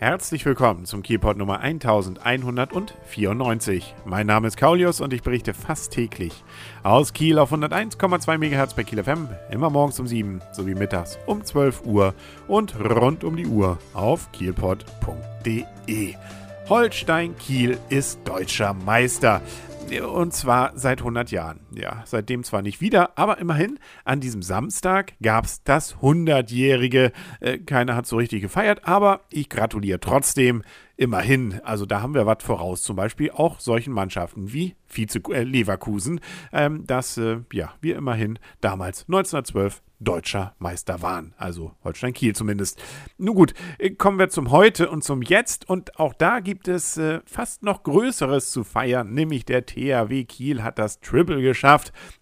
Herzlich willkommen zum Kielpot Nummer 1194. Mein Name ist Kaulius und ich berichte fast täglich aus Kiel auf 101,2 MHz bei Kiel FM, immer morgens um 7 sowie mittags um 12 Uhr und rund um die Uhr auf kielpot.de. Holstein Kiel ist deutscher Meister. Und zwar seit 100 Jahren. Ja, seitdem zwar nicht wieder, aber immerhin an diesem Samstag gab es das 100-jährige. Äh, keiner hat so richtig gefeiert, aber ich gratuliere trotzdem. Immerhin, also da haben wir was voraus, zum Beispiel auch solchen Mannschaften wie Vize äh, Leverkusen, ähm, dass äh, ja, wir immerhin damals 1912 deutscher Meister waren. Also Holstein Kiel zumindest. Nun gut, äh, kommen wir zum Heute und zum Jetzt. Und auch da gibt es äh, fast noch Größeres zu feiern, nämlich der THW Kiel hat das Triple geschafft.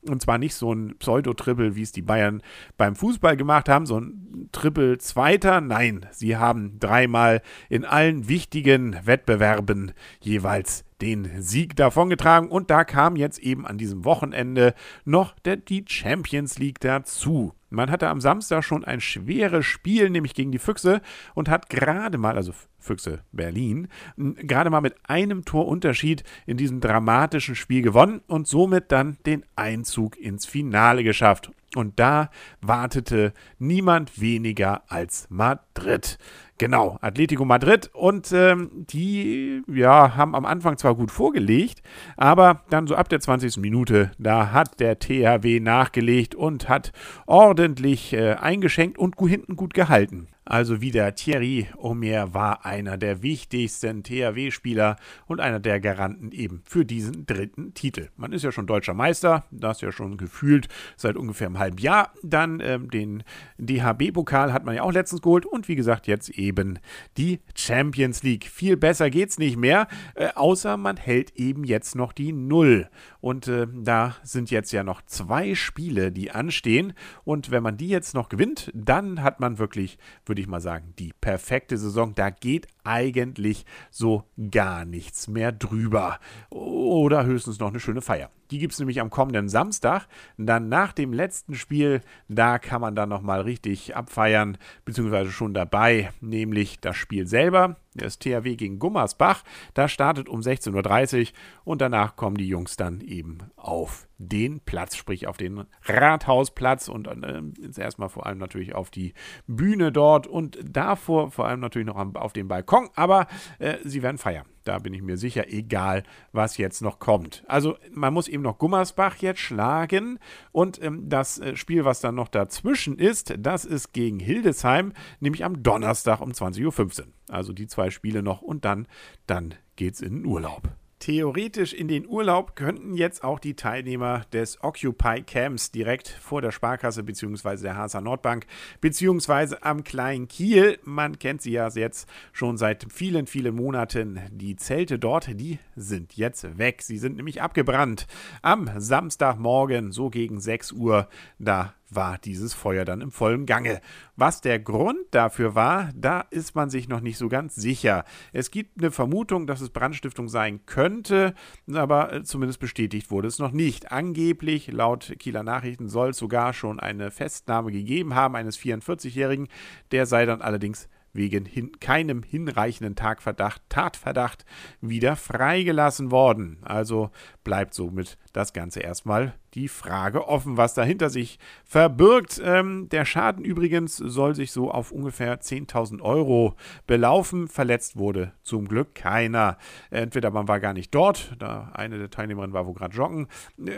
Und zwar nicht so ein Pseudo-Triple, wie es die Bayern beim Fußball gemacht haben, so ein Triple Zweiter. Nein, sie haben dreimal in allen wichtigen Wettbewerben jeweils den Sieg davongetragen und da kam jetzt eben an diesem Wochenende noch der, die Champions League dazu. Man hatte am Samstag schon ein schweres Spiel, nämlich gegen die Füchse und hat gerade mal, also Füchse Berlin, gerade mal mit einem Torunterschied in diesem dramatischen Spiel gewonnen und somit dann den Einzug ins Finale geschafft. Und da wartete niemand weniger als Madrid. Genau, Atletico Madrid. Und ähm, die ja, haben am Anfang zwar gut vorgelegt, aber dann so ab der 20. Minute, da hat der THW nachgelegt und hat ordentlich äh, eingeschenkt und hinten gut gehalten. Also wieder Thierry Omer war einer der wichtigsten THW-Spieler und einer der Garanten eben für diesen dritten Titel. Man ist ja schon deutscher Meister, das ja schon gefühlt seit ungefähr einem halben Jahr. Dann ähm, den DHB-Pokal hat man ja auch letztens geholt und wie gesagt jetzt eben die Champions League. Viel besser geht's nicht mehr, äh, außer man hält eben jetzt noch die Null. Und äh, da sind jetzt ja noch zwei Spiele, die anstehen. Und wenn man die jetzt noch gewinnt, dann hat man wirklich, würde würde ich mal sagen, die perfekte Saison. Da geht eigentlich so gar nichts mehr drüber. Oder höchstens noch eine schöne Feier. Die gibt es nämlich am kommenden Samstag. Dann nach dem letzten Spiel, da kann man dann nochmal richtig abfeiern, beziehungsweise schon dabei, nämlich das Spiel selber. Das THW gegen Gummersbach. Das startet um 16.30 Uhr und danach kommen die Jungs dann eben auf den Platz, sprich auf den Rathausplatz und äh, erstmal vor allem natürlich auf die Bühne dort und davor vor allem natürlich noch auf den Balkon. Aber äh, sie werden feiern. Da bin ich mir sicher, egal was jetzt noch kommt. Also man muss eben noch Gummersbach jetzt schlagen und ähm, das äh, Spiel, was dann noch dazwischen ist, das ist gegen Hildesheim, nämlich am Donnerstag um 20.15 Uhr. Also die zwei Spiele noch und dann, dann geht's in den Urlaub. Theoretisch in den Urlaub könnten jetzt auch die Teilnehmer des Occupy Camps direkt vor der Sparkasse bzw. der Hasa Nordbank bzw. am Kleinen Kiel, man kennt sie ja jetzt schon seit vielen, vielen Monaten, die Zelte dort, die sind jetzt weg. Sie sind nämlich abgebrannt. Am Samstagmorgen, so gegen 6 Uhr, da war dieses Feuer dann im vollen Gange. Was der Grund dafür war, da ist man sich noch nicht so ganz sicher. Es gibt eine Vermutung, dass es Brandstiftung sein könnte, aber äh, zumindest bestätigt wurde es noch nicht. Angeblich, laut Kieler Nachrichten, soll es sogar schon eine Festnahme gegeben haben eines 44-Jährigen. Der sei dann allerdings wegen hin keinem hinreichenden Tagverdacht, Tatverdacht wieder freigelassen worden. Also bleibt somit das Ganze erstmal die Frage offen, was dahinter sich verbirgt. Ähm, der Schaden übrigens soll sich so auf ungefähr 10.000 Euro belaufen. Verletzt wurde zum Glück keiner. Entweder man war gar nicht dort, da eine der Teilnehmerinnen war wo gerade joggen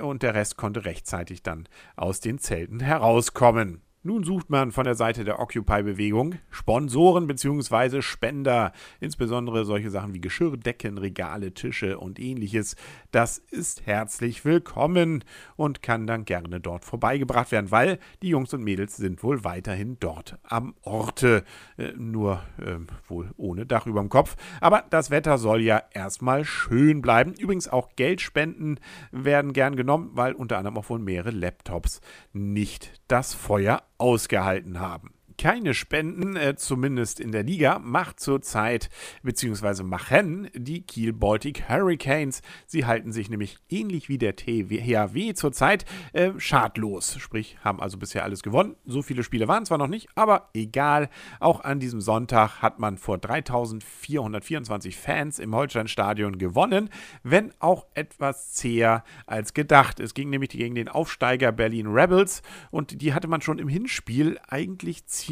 und der Rest konnte rechtzeitig dann aus den Zelten herauskommen. Nun sucht man von der Seite der Occupy-Bewegung Sponsoren bzw. Spender, insbesondere solche Sachen wie Geschirrdecken, Regale, Tische und ähnliches. Das ist herzlich willkommen und kann dann gerne dort vorbeigebracht werden, weil die Jungs und Mädels sind wohl weiterhin dort am Orte, äh, nur äh, wohl ohne Dach über dem Kopf. Aber das Wetter soll ja erstmal schön bleiben. Übrigens auch Geldspenden werden gern genommen, weil unter anderem auch wohl mehrere Laptops nicht das Feuer ausgehalten haben. Keine Spenden, äh, zumindest in der Liga, macht zurzeit, beziehungsweise machen die Kiel Baltic Hurricanes. Sie halten sich nämlich ähnlich wie der THW zurzeit äh, schadlos, sprich haben also bisher alles gewonnen. So viele Spiele waren zwar noch nicht, aber egal. Auch an diesem Sonntag hat man vor 3424 Fans im Holsteinstadion gewonnen, wenn auch etwas zäher als gedacht. Es ging nämlich gegen den Aufsteiger Berlin Rebels und die hatte man schon im Hinspiel eigentlich ziemlich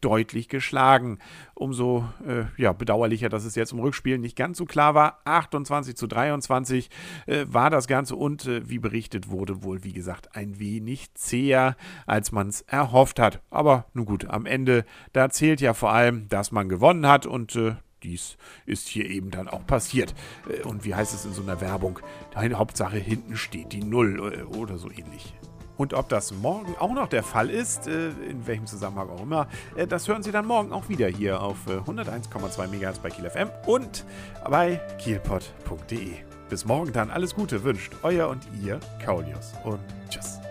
deutlich geschlagen. Umso äh, ja, bedauerlicher, dass es jetzt im Rückspiel nicht ganz so klar war. 28 zu 23 äh, war das Ganze und äh, wie berichtet wurde, wohl wie gesagt ein wenig zäher, als man es erhofft hat. Aber nun gut, am Ende, da zählt ja vor allem, dass man gewonnen hat und äh, dies ist hier eben dann auch passiert. Äh, und wie heißt es in so einer Werbung? Hauptsache hinten steht die Null äh, oder so ähnlich. Und ob das morgen auch noch der Fall ist, äh, in welchem Zusammenhang auch immer, das hören Sie dann morgen auch wieder hier auf 101,2 MHz bei Kiel FM und bei kielpot.de. Bis morgen dann alles Gute wünscht euer und ihr Kaulius und tschüss.